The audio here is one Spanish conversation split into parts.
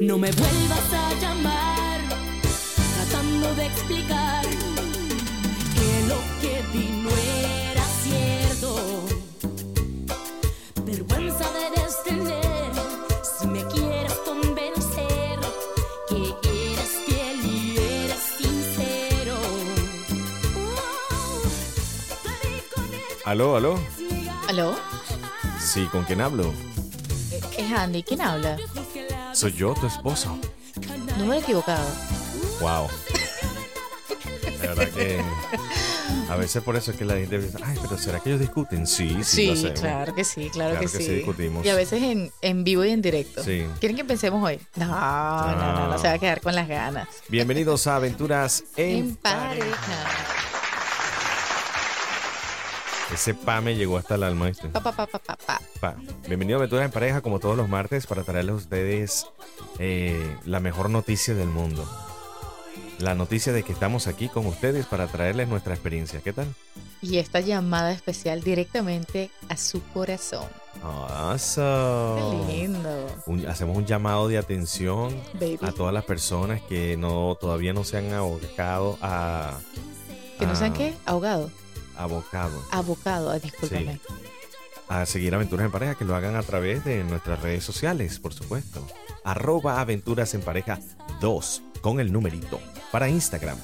No me vuelvas a llamar tratando de explicar que lo que vi no era cierto. Vergüenza debes tener si me quieres convencer que eres fiel y eres sincero. Oh, Aló, aló. ¿Aló? Sí, ¿con quién hablo? Es Andy. ¿Quién habla? Soy yo, tu esposo. Número equivocado. Wow. La verdad que a veces por eso es que la gente dice, ay, pero ¿será que ellos discuten? Sí, sí, Sí, lo hacemos. claro que sí, claro, Claro que, que sí. sí discutimos. Y a veces en, en vivo y en directo. Sí. ¿Quieren que empecemos hoy? No, no, no, no, No. se va a quedar con las ganas. Bienvenidos a Aventuras en, En pareja. Ese pa me llegó hasta el alma, ¿viste? Pa, pa, pa, pa, pa, pa. Pa. Bienvenido a Aventuras en Pareja, como todos los martes, para traerles a ustedes eh, la mejor noticia del mundo. La noticia de que estamos aquí con ustedes para traerles nuestra experiencia. ¿Qué tal? Y esta llamada especial directamente a su corazón. Awesome. Qué lindo. Un- hacemos un llamado de atención Baby. a todas las personas que no todavía no se han abocado a ¿Que no sean a- qué? Ahogado. Abocado Abocado. Ay, discúlpame. a seguir aventuras en pareja que lo hagan a través de nuestras redes sociales por supuesto arroba aventuras en pareja 2 con el numerito para Instagram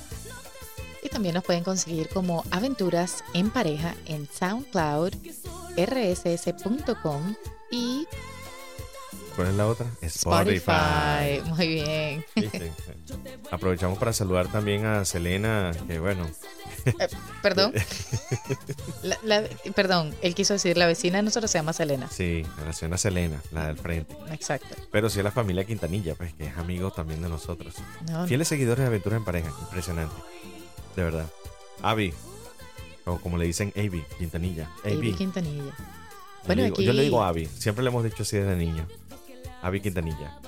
Y también nos pueden conseguir como Aventuras en Pareja en SoundCloud, rss.com y ¿cuál es la otra? Spotify. Muy bien. Aprovechamos para saludar también a Selena que bueno Perdón. La- la- perdón, él quiso decir la vecina de nosotros se llama Selena. sí la señora Selena la del frente Exacto. pero sí a la familia Quintanilla pues que es amigo también de nosotros No, Fieles seguidores de Aventuras en Pareja, impresionante. De verdad. Avi, o como le dicen Avi, Quintanilla. Avi Avi. Quintanilla. Yo, Bueno, le digo, aquí- yo le digo Avi, siempre le hemos dicho así desde niño. Avi Quintanilla.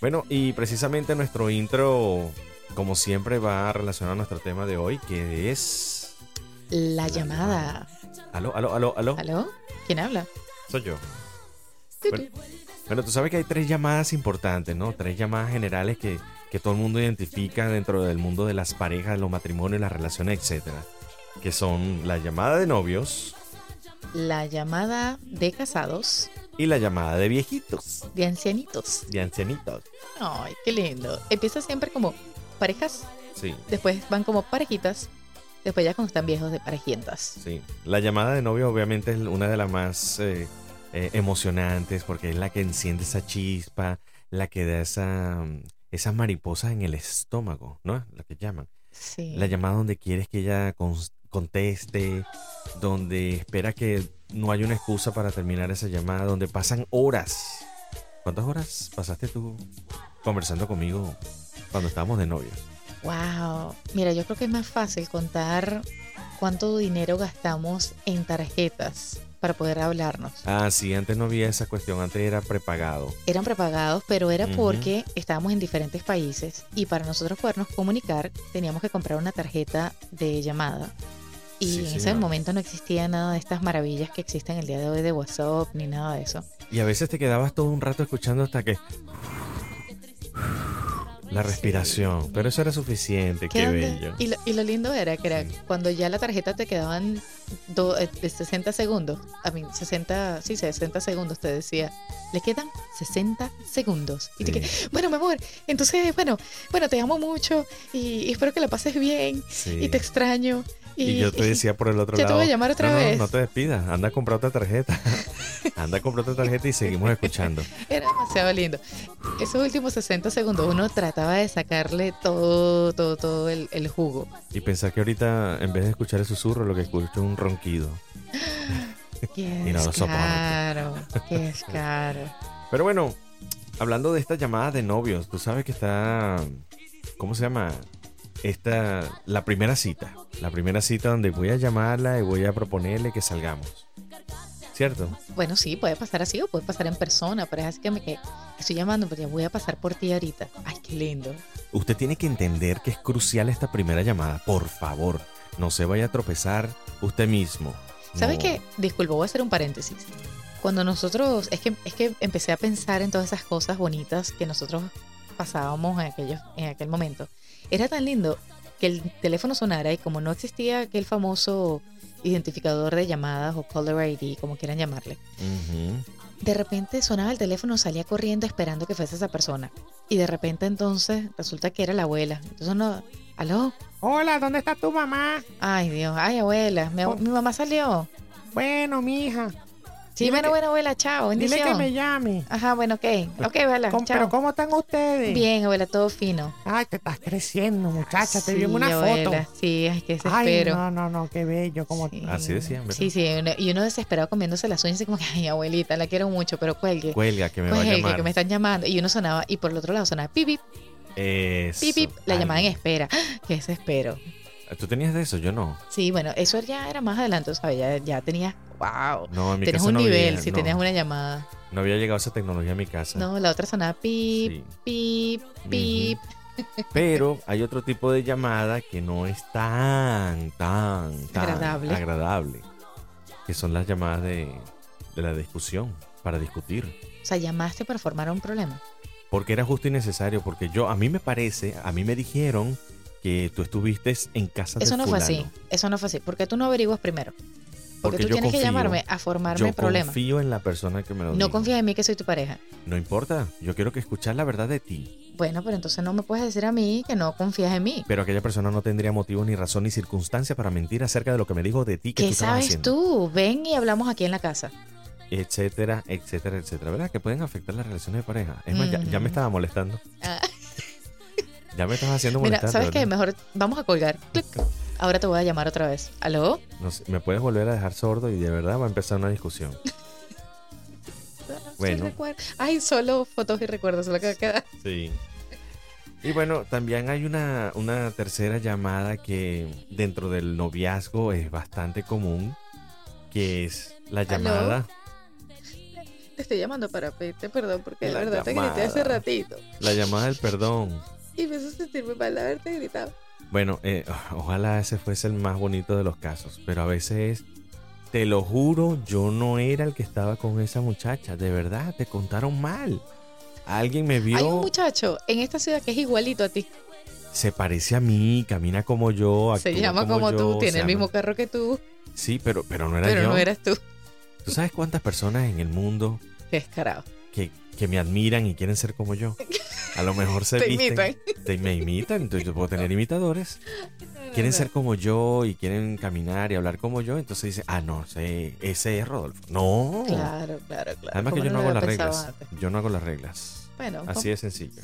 Bueno, y precisamente nuestro intro, como siempre, va relacionado a nuestro tema de hoy, que es... La llamada. Aló, aló, aló, aló. ¿Aló? ¿Quién habla? Soy yo. Bueno, bueno, tú sabes que hay tres llamadas importantes, ¿no? Tres llamadas generales que, que todo el mundo identifica dentro del mundo de las parejas, los matrimonios, las relaciones, etcétera. Que son la llamada de novios La llamada de casados, y la llamada de viejitos, de ancianitos. de ancianitos. Ay, qué lindo. Empieza siempre como parejas, Sí, después van como parejitas, después ya cuando están viejos de parejientas. sí. La llamada de novio obviamente es una de las más eh, eh, emocionantes porque es la que enciende esa chispa, la que da esa, mm, esas mariposas en el estómago, ¿no? La que llaman. Sí. La llamada donde quieres que ella conteste, donde espera que no haya una excusa para terminar esa llamada, donde pasan horas. ¿Cuántas horas pasaste tú conversando conmigo cuando estábamos de novios? Wow. Mira, yo creo que es más fácil contar cuánto dinero gastamos en tarjetas para poder hablarnos. Ah, sí, antes no había esa cuestión, antes era prepagado. Eran prepagados, pero era porque estábamos en diferentes países y para nosotros podernos comunicar teníamos que comprar una tarjeta de llamada. Y Sí, en ese momento no existía nada de estas maravillas que existen el día de hoy de WhatsApp ni nada de eso. Y a veces te quedabas todo un rato escuchando hasta que... La respiración, pero eso era suficiente, qué bello. Y lo, y lo lindo era que era Sí. cuando ya la tarjeta te quedaban do- eh, de 60 segundos, a mí 60, sí, 60 segundos te decía, le quedan 60 segundos. Y te Sí. que, bueno, mi amor, entonces, bueno, bueno, te amo mucho y, y espero que la pases bien Sí. y te extraño. Y, Y yo te decía por el otro ya te lado. voy a llamar otra "No, no, vez". No te despidas, anda a comprar otra tarjeta. anda a comprar otra tarjeta y seguimos escuchando. Era demasiado lindo. Esos últimos 60 segundos uno trataba de sacarle todo, todo, todo el, el jugo. Y pensar que ahorita, en vez de escuchar el susurro, lo que escucho es un ronquido. Qué Y no lo descaro, qué descaro. Pero bueno, hablando de esta llamada de novios, tú sabes que está. ¿Cómo se llama? Esta. La primera cita. La primera cita donde voy a llamarla y voy a proponerle que salgamos. ¿Cierto? Bueno, sí, puede pasar así o puede pasar en persona, pero es así que me que estoy llamando, pero ya voy a pasar por ti ahorita. Ay, qué lindo. Usted tiene que entender que es crucial esta primera llamada. Por favor, no se vaya a tropezar usted mismo. ¿Sabes No. qué? Disculpa, voy a hacer un paréntesis. Cuando nosotros, es que, es que empecé a pensar en todas esas cosas bonitas que nosotros pasábamos en, aquellos, en aquel momento. Era tan lindo que el teléfono sonara y como no existía aquel famoso identificador de llamadas o caller ID, como quieran llamarle, de repente sonaba el teléfono, salía corriendo esperando que fuese esa persona. Y de repente entonces resulta que era la abuela. Entonces no, aló, Hola, ¿dónde está tu mamá? ay Dios, ay abuela, mi, Oh. mi mamá salió. Bueno, mija. Sí, bueno, que- bueno, abuela, chao, Dile que me llame. Ajá, bueno, ok, ok, abuela, ¿Cómo- chao. pero ¿cómo están ustedes? Bien, abuela, todo fino. Ay, te estás creciendo, muchacha. Te vi en una abuela, foto. Sí, ay, qué Ay, desespero. no, no, no, qué bello. Como... Sí. Así decían, ¿verdad? Sí, sí, y uno desesperado comiéndose las uñas, y como que, ay, abuelita, la quiero mucho, pero cuelgue. Cuelga, que me va a Cuelgue, llamar. que me están llamando. Y uno sonaba, y por el otro lado sonaba pip, pip, Eso. pip, pip, la Ay, llamada en espera. Qué desespero. ¿Tú tenías de eso? Yo no. Sí, bueno, eso ya era más adelante, ¿sabes? Ya, ya tenías, wow. No, en mi Tenías casa un no nivel había, si no, tenías una llamada. no había llegado esa tecnología a mi casa. No, la otra sonaba pip, Sí. pip, pip. Pero hay otro tipo de llamada que no es tan, tan, tan Agradable. agradable, que son las llamadas de, de la discusión, para discutir. O sea, llamaste para formar un problema. Porque era justo y necesario, porque yo, a mí me parece, a mí me dijeron que tú estuviste en casa de Eso no fue así. Eso no fue así. Porque tú no averiguas primero. Porque, Porque tú tienes que llamarme a formarme Yo problema. confío en la persona que me lo No confías en mí que soy tu pareja. No importa, yo quiero que escuchar la verdad de ti. Bueno, pero entonces no me puedes decir a mí que no confías en mí. Pero aquella persona no tendría motivo ni razón ni circunstancia para mentir acerca de lo que me dijo de ti que ¿Qué tú sabes haciendo. tú? Ven y hablamos aquí en la casa. Etcétera, etcétera, etcétera. ¿Verdad? Que pueden afectar las relaciones de pareja. Es más, ya, ya me Ujú. estaba molestando. Ah. Ya me estás haciendo Mira, molestar. ¿sabes de qué? Mejor vamos a colgar. Clic. Ahora te voy a llamar otra vez. ¿Aló? No sé, me puedes volver a dejar sordo y de verdad va a empezar una discusión. Bueno. Ay, solo fotos y recuerdos, lo que queda. Sí. Y bueno, también hay una, una tercera llamada que dentro del noviazgo es bastante común, que es la ¿Aló? llamada, Te estoy llamando para pedirte perdón porque de La verdad te grité hace ratito. la llamada del perdón. Y me hizo sentirme mal de haberte gritado. Bueno, eh, ojalá ese fuese el más bonito de los casos, pero a veces, te lo juro, yo no era el que estaba con esa muchacha, de verdad, te contaron mal. Alguien me vio, Hay un muchacho en esta ciudad que es igualito a ti. se parece a mí, camina como yo, Se llama como, yo, tú, tiene el mismo carro que tú, Sí, pero, pero no era pero yo. no eras tú. ¿Tú sabes cuántas personas en el mundo Qué descarado. que, que me admiran y quieren ser como yo? A lo mejor se Te visten. imitan. te- me imitan, entonces yo puedo tener imitadores. Quieren ser como yo y quieren caminar y hablar como yo, entonces dicen, ah, no, ese, ese es Rodolfo. No. Claro, claro, claro. Además que ¿Cómo yo no hago las reglas. antes? Yo no hago las reglas. Bueno, Así de sencillo.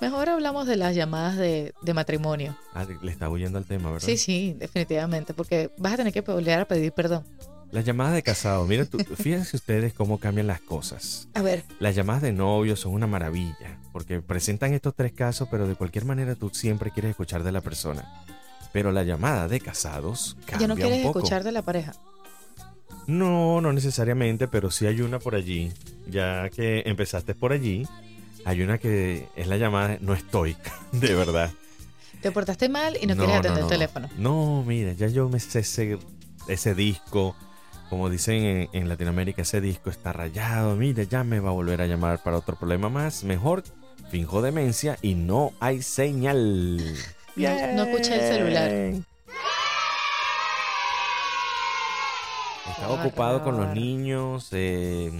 mejor hablamos de las llamadas de, de matrimonio. Ah, le está huyendo al tema, ¿verdad? Sí, sí, definitivamente, porque vas a tener que volver a pedir perdón. Las llamadas de casados, miren, tú- fíjense ustedes cómo cambian las cosas. A ver, Las llamadas de novios son una maravilla, porque presentan estos tres casos, pero de cualquier manera tú siempre quieres escuchar de la persona. Pero la llamada de casados cambia ya no quieres un poco. escuchar de la pareja. No, no necesariamente, pero sí hay una por allí. Ya que empezaste por allí, hay una que es la llamada no estoy, de verdad. Te portaste mal y no, quieres atender el teléfono. No, mira, ya yo me sé ese, ese disco. Como dicen en, en Latinoamérica, ese disco está rayado. Mira, ya me va a volver a llamar para otro problema más. Mejor finjo demencia y no hay señal. No, no escuché el celular. Estaba ocupado con los niños. eh,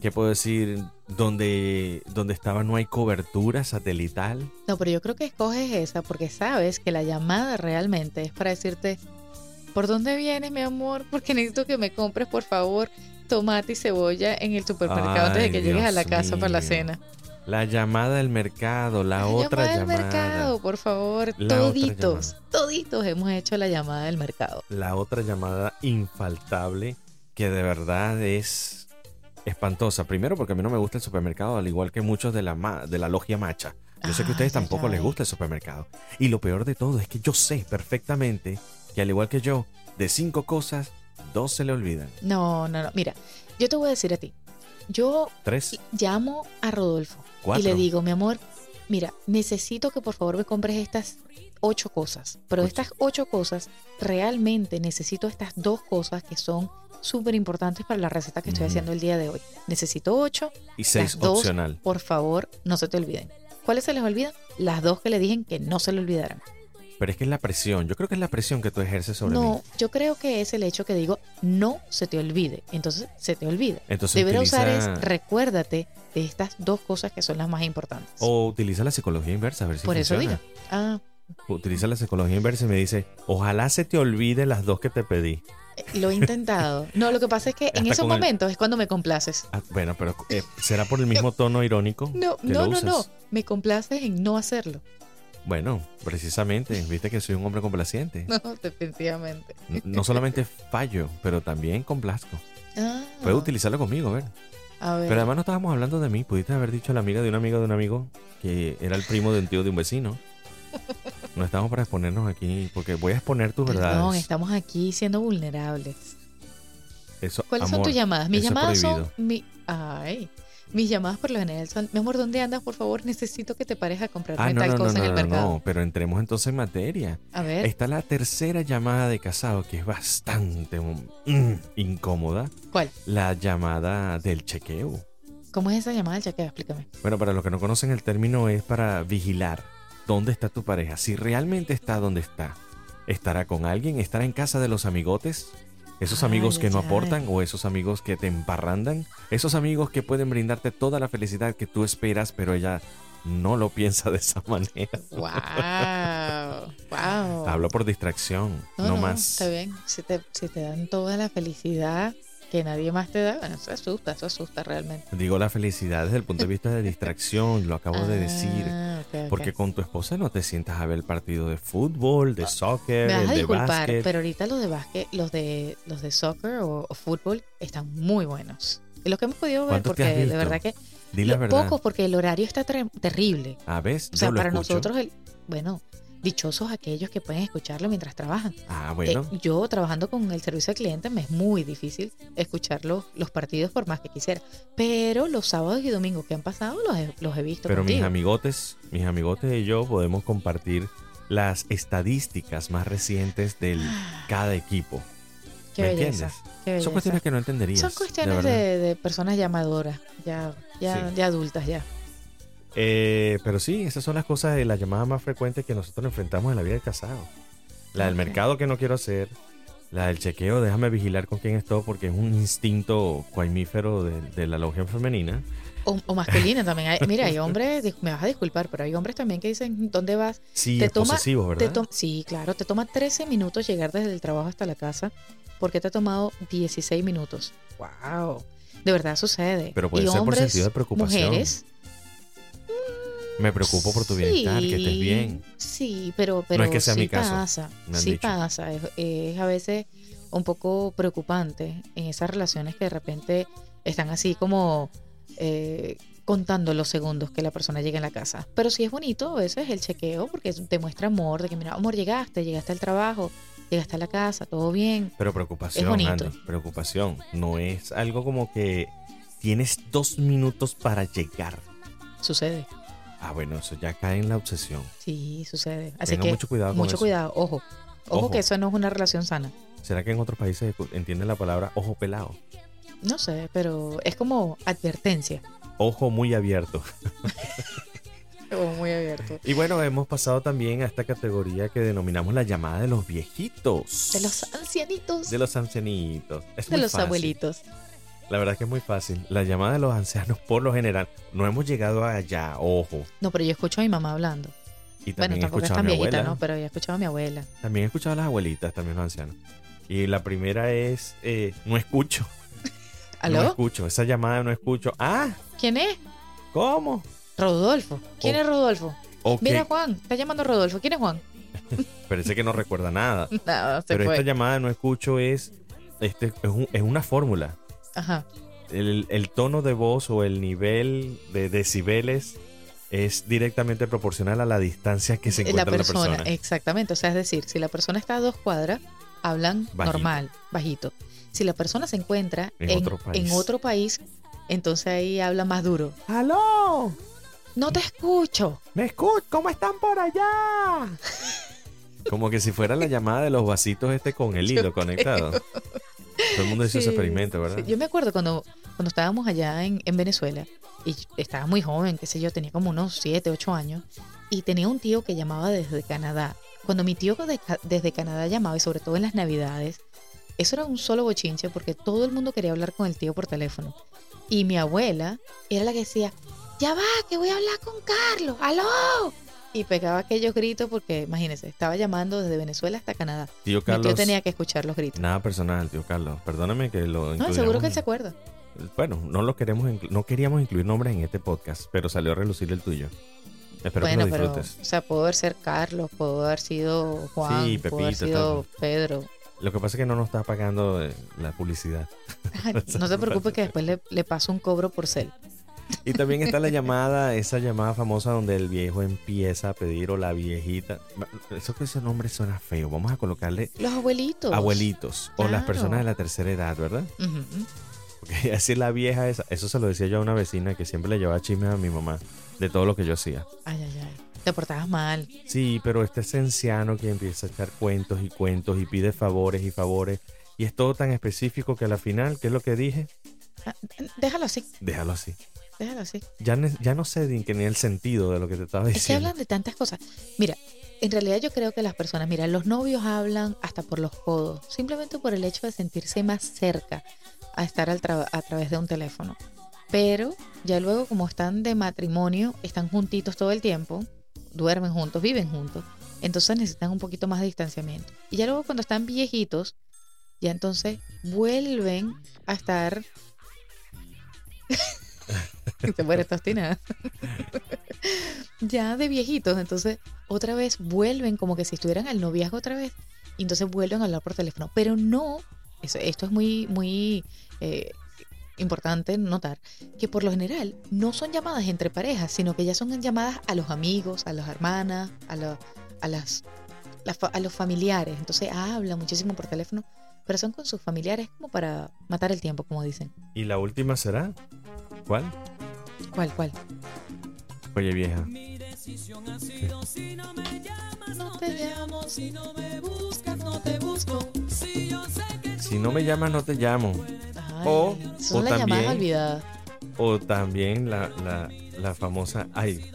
¿Qué puedo decir? Donde, donde estaba no hay cobertura satelital. No, pero yo creo que escoges esa porque sabes que la llamada realmente es para decirte, ¿por dónde vienes, mi amor? Porque necesito que me compres, por favor, tomate y cebolla en el supermercado antes de que llegues a la casa para la cena. La llamada del mercado, la, otra del llamada. mercado, por favor. La toditos, llamada. toditos hemos hecho la llamada del mercado. La otra llamada infaltable que de verdad es espantosa. Primero porque a mí no me gusta el supermercado, al igual que muchos de la, ma- de la logia macha. Yo sé que a ustedes Ay, tampoco les gusta el supermercado. Y lo peor de todo es que yo sé perfectamente que al igual que yo, de cinco cosas, dos se le olvidan. No, no, no. Mira, yo te voy a decir a ti. Yo Tres, llamo a Rodolfo cuatro. y le digo, mi amor, mira, necesito que por favor me compres estas ocho cosas. Pero de estas ocho cosas, realmente necesito estas dos cosas que son súper importantes para la receta que estoy haciendo el día de hoy. Necesito ocho, y seis las dos, opcional. por favor, no se te olviden. ¿Cuáles se les olvidan? Las dos que le dije que no se le olvidaran. Pero es que es la presión. Yo creo que es la presión que tú ejerces sobre mí. No, yo creo que es el hecho que digo, no se te olvide. Entonces, se te olvida. Entonces Deber utiliza, usar es, recuérdate de estas dos cosas que son las más importantes. o utiliza la psicología inversa, a ver si Por eso digo. Ah, Utiliza la psicología inversa y me dice, ojalá se te olvide las dos que te pedí. eh, lo he intentado. No, lo que pasa es que en esos el- momentos es cuando me complaces. Ah, bueno, pero eh, será por el mismo tono irónico No, que no, lo no, usas. no. Me complaces en no hacerlo. Bueno, precisamente, viste que soy un hombre complaciente. No, definitivamente. No solamente fallo, pero también complazco. Ah, Puedes utilizarlo conmigo, a ver. a ver. Pero además no estábamos hablando de mí. Pudiste haber dicho a la amiga de una amiga de un amigo que era el primo de un tío de un vecino. No estamos para exponernos aquí, porque voy a exponer tus verdades. estamos aquí siendo vulnerables. Eso, ¿Cuáles son tus llamadas? Mis llamadas son. Mi, ay, mis llamadas por lo general son. Mi amor, ¿dónde andas? Por favor, necesito que te pares a comprarme Ah, no, tal no, cosa no, en el no, mercado. no, pero entremos entonces en materia. A ver, Está la tercera llamada de casado, que es bastante mm, incómoda. ¿cuál? La llamada del chequeo. ¿Cómo es esa llamada del chequeo? Explícame. Bueno, para los que no conocen el término es para vigilar dónde está tu pareja. Si realmente está donde está, estará con alguien, estará en casa de los amigotes, esos amigos que no aportan o esos amigos que te emparrandan, esos amigos que pueden brindarte toda la felicidad que tú esperas, pero ella no lo piensa de esa manera. ¡Wow! ¡Wow! Hablo por distracción, no, más. Está bien. Si te, si te dan toda la felicidad que nadie más te da, bueno, eso asusta, eso asusta realmente. Digo la felicidad desde el punto de vista de distracción, lo acabo de decir. Ah, ok, ok. Porque con tu esposa no te sientas a ver el partido de fútbol, de soccer, Me vas el a de disculpar, básquet. pero ahorita los de básquet, los de los de soccer o, o fútbol están muy buenos. Y los que hemos podido ver, ¿Cuántos te porque de verdad que Di la verdad. pocos, porque el horario está ter- terrible. A ver, O sea, para escucho. nosotros, el, bueno, dichosos aquellos que pueden escucharlo mientras trabajan. Ah, bueno. Eh, yo trabajando con el servicio al cliente me es muy difícil escuchar los, los partidos por más que quisiera. Pero los sábados y domingos que han pasado los he, los he visto. pero mis amigotes, mis amigotes y yo podemos compartir las estadísticas más recientes de cada equipo. Qué ¿Me belleza. entiendes? Son cuestiones que no entenderías. Son cuestiones de personas llamadoras, ya, ya, Sí. ya adultas ya. Eh, pero sí, esas son las cosas de las llamadas más frecuentes que nosotros enfrentamos en la vida del casado. La del mercado que no quiero hacer. La del chequeo, déjame vigilar con quién estoy porque es un instinto coimífero de, de la logia femenina. O, o masculina también. Hay- mira, hay hombres, me vas a disculpar, pero hay hombres también que dicen, ¿dónde vas? Sí, Te es toma- posesivo, Te ¿verdad? to- sí, claro, te toma 13 minutos llegar desde el trabajo hasta la casa. porque te ha tomado 16 minutos? ¡Wow! De verdad sucede. Pero puede y ser por hombres, sentido de preocupación. Mujeres, Me preocupo por tu bienestar, que estés bien. Sí, pero, pero es que sea sí mi caso, pasa. Sí dicho. pasa. Es, es a veces un poco preocupante en esas relaciones que de repente están así como eh, contando los segundos que la persona llega en la casa. Pero sí es bonito a veces el chequeo porque te muestra amor, de que mira, amor, llegaste, llegaste al trabajo, llegaste a la casa, todo bien. Pero preocupación, Es bonito. Andy, preocupación. No es algo como que tienes dos minutos para llegar. Sucede. Ah, bueno, eso ya cae en la obsesión. Sí, sucede. Así Tenga que mucho cuidado con mucho eso. cuidado, ojo. Ojo Ojo. que eso no es una relación sana. ¿Será que en otros países entienden la palabra ojo pelado? No sé, pero es como advertencia. Ojo muy abierto. O muy abierto. Y bueno, hemos pasado también a esta categoría que denominamos la llamada de los viejitos. De los ancianitos. De los ancianitos. Es de muy los fácil. abuelitos. La verdad que es muy fácil. La llamada de los ancianos, por lo general, no hemos llegado allá, ojo. No, pero yo escucho a mi mamá hablando. Y Bueno, también he es escuchado a mi viejita, abuela. ¿no? Pero yo he escuchado a mi abuela. También he escuchado a las abuelitas, también los ancianos. Y la primera es, eh, no escucho. No ¿Aló? escucho. Esa llamada no escucho. Ah, ¿Quién es? ¿cómo? Rodolfo. ¿Quién Oh. es Rodolfo? Mira, Juan. Está llamando Rodolfo. ¿Quién es Juan? parece que no recuerda nada. Se Pero fue. esta llamada no escucho es, este, es, un- es una fórmula. Ajá. El, el tono de voz o el nivel de decibeles es directamente proporcional a la distancia que se la encuentra la persona, persona. exactamente. O sea, es decir, si la persona está a dos cuadras, hablan Bajito. normal, bajito. Si la persona se encuentra En en, otro país. en otro país, entonces ahí habla más duro. ¡Aló! No te escucho. ¿Me escuchas? ¿Cómo están por allá? Como que si fuera la llamada de los vasitos este con el hilo conectado. Todo el mundo hizo ese experimento, ¿verdad? sí. Yo me acuerdo cuando, cuando estábamos allá en, en Venezuela y estaba muy joven, qué sé yo, tenía como unos 7, 8 años y tenía un tío que llamaba desde Canadá. Cuando mi tío de desde Canadá llamaba y sobre todo en las navidades, eso era un solo bochinche porque todo el mundo quería hablar con el tío por teléfono. Y mi abuela era la que decía, ya va, que voy a hablar con Carlos, aló. Y pegaba aquellos gritos porque, imagínense, estaba llamando desde Venezuela hasta Canadá. Tío Carlos. tío tenía que escuchar los gritos. Nada personal, tío Carlos. Perdóname que lo No, seguro que él se acuerda. Bueno, no lo queremos no queríamos incluir nombres en este podcast, pero salió a relucir el tuyo. Espero bueno, que lo pero, disfrutes. o sea, pudo haber ser Carlos, pudo haber sido Juan, Sí, pudo haber sido. Pedro. Lo que pasa es que no nos está pagando eh, la publicidad. No se preocupe que después le, le paso un cobro por cel. Y también está la llamada, esa llamada famosa donde el viejo empieza a pedir o la viejita. Eso que ese nombre suena feo. Vamos a colocarle Los abuelitos. abuelitos o las personas de la tercera edad, ¿verdad? Porque decir la vieja esa, eso se lo decía yo a una vecina que siempre le llevaba chismes a mi mamá de todo lo que yo hacía. Ay, ay, ay. Te portabas mal. Sí, pero este es anciano que empieza a echar cuentos y cuentos y pide favores y favores. Y es todo tan específico que a la final, ¿qué es lo que dije? Ah, Déjalo así, Déjalo así. Déjalo así. Ya, no sé ni, que ni el sentido de lo que te estaba Es que diciendo. hablan de tantas cosas. Mira, en realidad yo creo que las personas, mira, los novios hablan hasta por los codos, simplemente por el hecho de sentirse más cerca a estar al tra- a través de un teléfono. Pero ya luego como están de matrimonio, están juntitos todo el tiempo, duermen juntos, viven juntos, entonces necesitan un poquito más de distanciamiento. Y ya luego cuando están viejitos, ya entonces vuelven a estar... Se muere tostina ya de viejitos, entonces otra vez vuelven como que si estuvieran al noviazgo otra vez, y entonces vuelven a hablar por teléfono, pero no, eso- esto es muy, muy eh, importante notar, que por lo general no son llamadas entre parejas, sino que ya son llamadas a los amigos, a las hermanas, a, lo- a, las, a los familiares, entonces hablan muchísimo por teléfono, pero son con sus familiares como para matar el tiempo, como dicen. ¿Y la última será? ¿Cuál? ¿Cuál, cuál? Oye, vieja. No te llamo, si no me buscas, no te busco. Si no me llamas, no te llamo. Ay, O- son o las llamadas también- olvidadas. O también la, la, la famosa. Ay,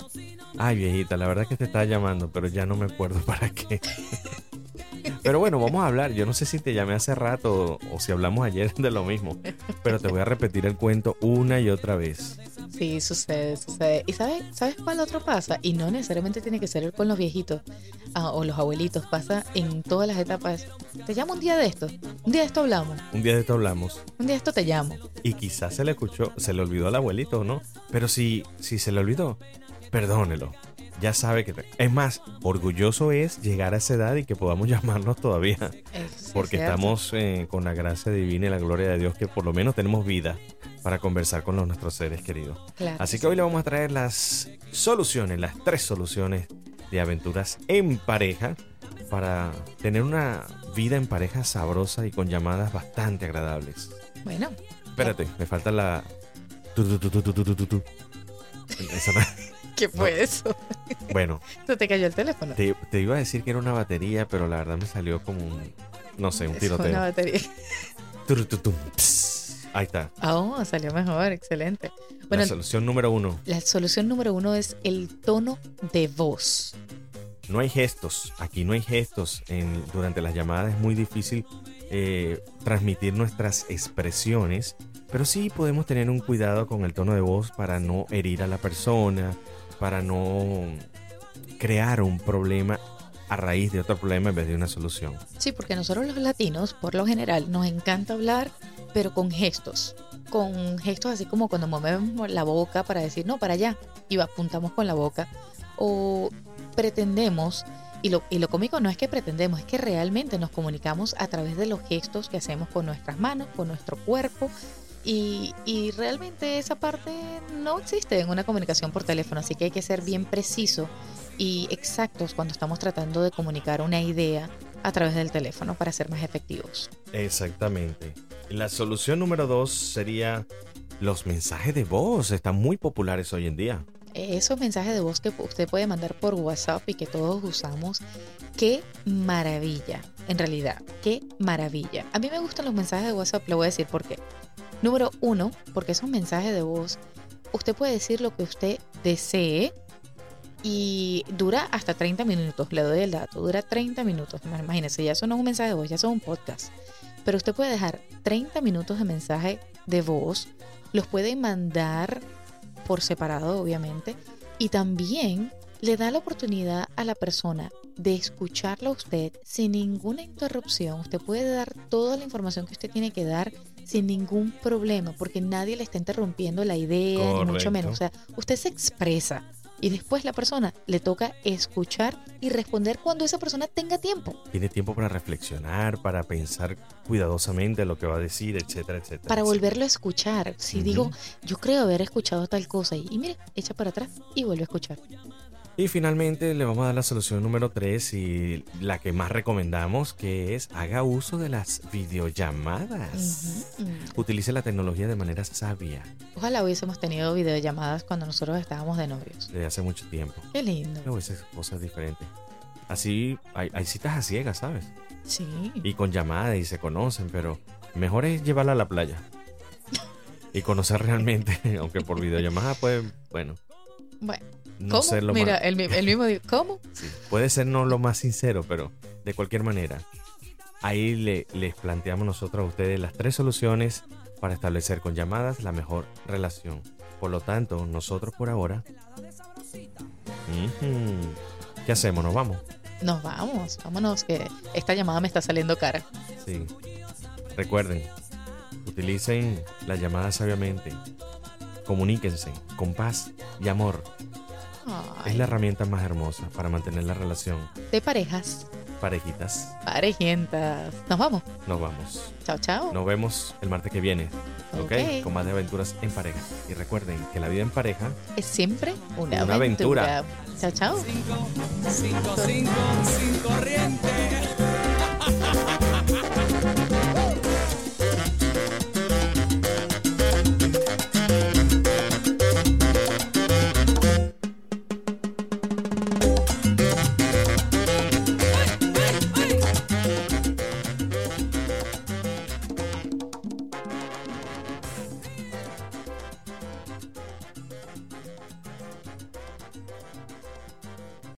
ay, viejita, la verdad que te estaba llamando, pero ya no me acuerdo para qué. Pero bueno, vamos a hablar. Yo no sé si te llamé hace rato o, o si hablamos ayer de lo mismo, pero te voy a repetir el cuento una y otra vez. Sí, sucede, sucede. ¿Y sabes, sabes cuál otro pasa? Y no necesariamente tiene que ser con los viejitos ah, o los abuelitos. Pasa en todas las etapas. Te llamo un día de esto. Un día de esto hablamos. Un día de esto hablamos Un día de esto te llamo. y quizás se le escuchó, se le olvidó al abuelito, ¿no? Pero si, si se le olvidó, perdónelo. Ya sabe que... Es más, orgulloso es llegar a esa edad y que podamos llamarnos todavía. Porque estamos eh, con la gracia divina y la gloria de Dios que por lo menos tenemos vida para conversar con los, nuestros seres queridos. Así que hoy le vamos a traer las soluciones, las tres soluciones de aventuras en pareja para tener una vida en pareja sabrosa y con llamadas bastante agradables. Bueno. Espérate, me falta la... ¿Qué fue eso? Bueno. ¿No te cayó el teléfono? Te, iba a decir que era una batería, pero la verdad me salió como un... No sé, un tiroteo. Una batería. Ahí está. Ah, salió mejor, excelente. Bueno, la solución número uno. la solución número uno es el tono de voz. No hay gestos. Aquí no hay gestos. En, durante las llamadas es muy difícil eh, transmitir nuestras expresiones. Pero sí podemos tener un cuidado con el tono de voz para no herir a la persona, para no crear un problema a raíz de otro problema en vez de una solución. Sí, porque nosotros los latinos, por lo general, nos encanta hablar, pero con gestos. Con gestos así como cuando movemos la boca para decir, no, para allá, y apuntamos con la boca. O pretendemos, y lo, lo cómico no es que pretendemos, es que realmente nos comunicamos a través de los gestos que hacemos con nuestras manos, con nuestro cuerpo. Y, y realmente esa parte no existe en una comunicación por teléfono, así que hay que ser bien preciso y exactos cuando estamos tratando de comunicar una idea a través del teléfono para ser más efectivos. Exactamente. La solución número dos sería los mensajes de voz. Están muy populares hoy en día. esos mensajes de voz que usted puede mandar por WhatsApp y que todos usamos, qué maravilla, en realidad, qué maravilla. A mí me gustan los mensajes de WhatsApp, le voy a decir por qué. Número uno, porque esos mensajes de voz, usted puede decir lo que usted desee y dura hasta 30 minutos, le doy el dato, dura 30 minutos, imagínense, ya eso no es un mensaje de voz, ya eso es un podcast. Pero usted puede dejar 30 minutos de mensaje de voz, los puede mandar por separado, obviamente, y también le da la oportunidad a la persona de escucharlo a usted sin ninguna interrupción. Usted puede dar toda la información que usted tiene que dar sin ningún problema, porque nadie le está interrumpiendo la idea, ni mucho menos. O sea, usted se expresa y después la persona le toca escuchar y responder cuando esa persona tenga tiempo. Tiene tiempo para reflexionar, para pensar cuidadosamente lo que va a decir, etcétera, etcétera. Para volverlo a escuchar. Si digo, yo creo haber escuchado tal cosa y, y mire, echa para atrás y vuelve a escuchar. Y finalmente le vamos a dar la solución número 3 y la que más recomendamos, que es haga uso de las videollamadas. Utilice la tecnología de manera sabia. Ojalá hubiésemos tenido videollamadas cuando nosotros estábamos de novios. Desde hace mucho tiempo. Qué lindo. Pero esas cosas diferentes. Así hay, hay citas a ciegas, ¿sabes? Sí. Y con llamadas y se conocen, pero mejor es llevarla a la playa. y conocer realmente, aunque por videollamada puede, bueno. Bueno. No ¿Cómo? lo Mira, el, el, mismo dijo, ¿cómo? Sí, puede ser no lo más sincero, pero de cualquier manera, ahí le, les planteamos nosotros a ustedes las tres soluciones para establecer con llamadas la mejor relación. Por lo tanto, nosotros por ahora... ¿Qué hacemos? ¿Nos vamos? Nos vamos, vámonos, que esta llamada me está saliendo cara. Sí. Recuerden, utilicen la llamada sabiamente. Comuníquense con paz y amor. Ay. Es la herramienta más hermosa para mantener la relación. De parejas. Parejitas. Parejientas. Nos vamos. Nos vamos. Chao, chao. Nos vemos el martes que viene. ¿ok? Ok. Con más de aventuras en pareja. Y recuerden que la vida en pareja Es siempre una, Una aventura. aventura. Chao, chao. Cinco, cinco, cinco, sin corriente.